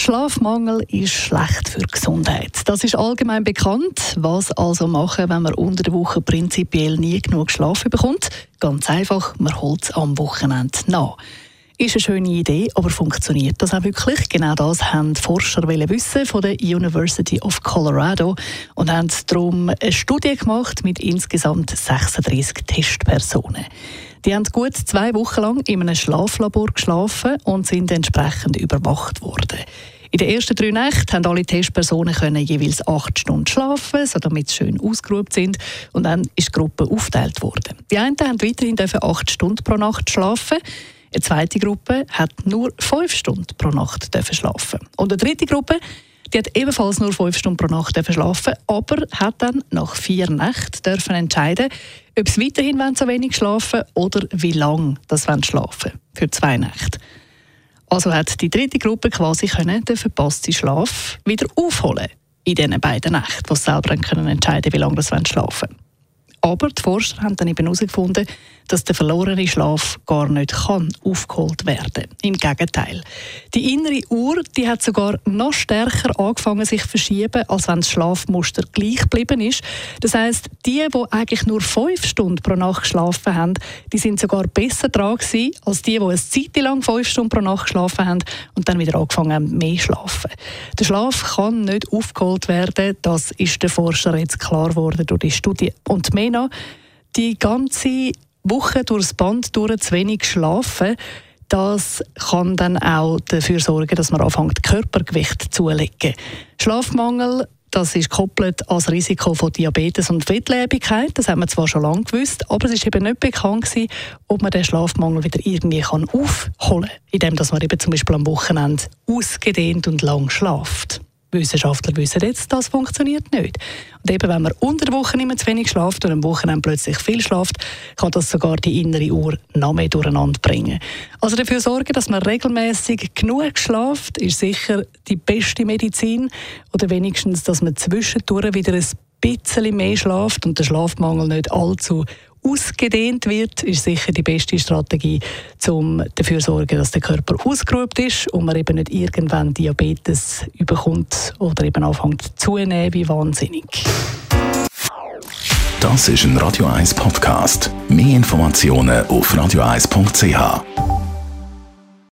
Schlafmangel ist schlecht für die Gesundheit. Das ist allgemein bekannt. Was also machen, wenn man unter der Woche prinzipiell nie genug Schlaf bekommt? Ganz einfach, man holt es am Wochenende nach. Ist eine schöne Idee, aber funktioniert das auch wirklich? Genau das haben Forscher wissen von der University of Colorado und haben darum eine Studie gemacht mit insgesamt 36 Testpersonen. Die haben gut zwei Wochen lang in einem Schlaflabor geschlafen und sind entsprechend überwacht worden. In den ersten drei Nächten haben alle Testpersonen können jeweils acht Stunden schlafen, so damit sie schön ausgeruht sind. Und dann ist die Gruppe aufgeteilt worden. Die einen haben weiterhin acht Stunden pro Nacht schlafen. Eine zweite Gruppe hat nur fünf Stunden pro Nacht schlafen. Und eine dritte Gruppe die hat ebenfalls nur fünf Stunden pro Nacht schlafen, aber hat dann nach vier Nächten dürfen entscheiden, ob sie weiterhin so wenig schlafen oder wie lange das schlafen für zwei Nächte. Also hat die dritte Gruppe quasi können den verpassten Schlaf wieder aufholen in diesen beiden Nächten, wo sie selber können entscheiden wie lange sie schlafen wollen. Aber die Forscher haben dann eben herausgefunden, dass der verlorene Schlaf gar nicht kann aufgeholt werden Im Gegenteil. Die innere Uhr die hat sogar noch stärker angefangen sich zu verschieben, als wenn das Schlafmuster gleich geblieben ist. Das heißt, die, die eigentlich nur fünf Stunden pro Nacht geschlafen haben, die sind sogar besser dran gewesen, als die, die eine Zeit lang fünf Stunden pro Nacht geschlafen haben und dann wieder angefangen haben, mehr zu schlafen. Der Schlaf kann nicht aufgeholt werden, das ist den Forschern jetzt klar geworden durch die Studie. Und mehr noch, die ganze Woche durchs Band durch zu wenig schlafen, das kann dann auch dafür sorgen, dass man anfängt, Körpergewicht zulegen. Schlafmangel das ist gekoppelt als Risiko von Diabetes und Fettlebigkeit. Das haben wir zwar schon lange gewusst, aber es ist eben nicht bekannt gewesen, ob man den Schlafmangel wieder irgendwie aufholen kann, indem man eben zum Beispiel am Wochenende ausgedehnt und lang schlaft. Wissenschaftler wissen jetzt, das funktioniert nicht. Und eben, wenn man unter der Woche immer zu wenig schlaft und am Wochenende plötzlich viel schlaft, kann das sogar die innere Uhr noch mehr durcheinander bringen. Also dafür sorgen, dass man regelmäßig genug schlaft, ist sicher die beste Medizin. Oder wenigstens, dass man zwischendurch wieder ein bisschen mehr schlaft und der Schlafmangel nicht allzu ausgedehnt wird, ist sicher die beste Strategie, um dafür zu sorgen, dass der Körper ausgeruht ist und man eben nicht irgendwann Diabetes überkommt oder eben anfängt zunehmen wie wahnsinnig. Das ist ein Radio 1 Podcast. Mehr Informationen auf radio1.ch.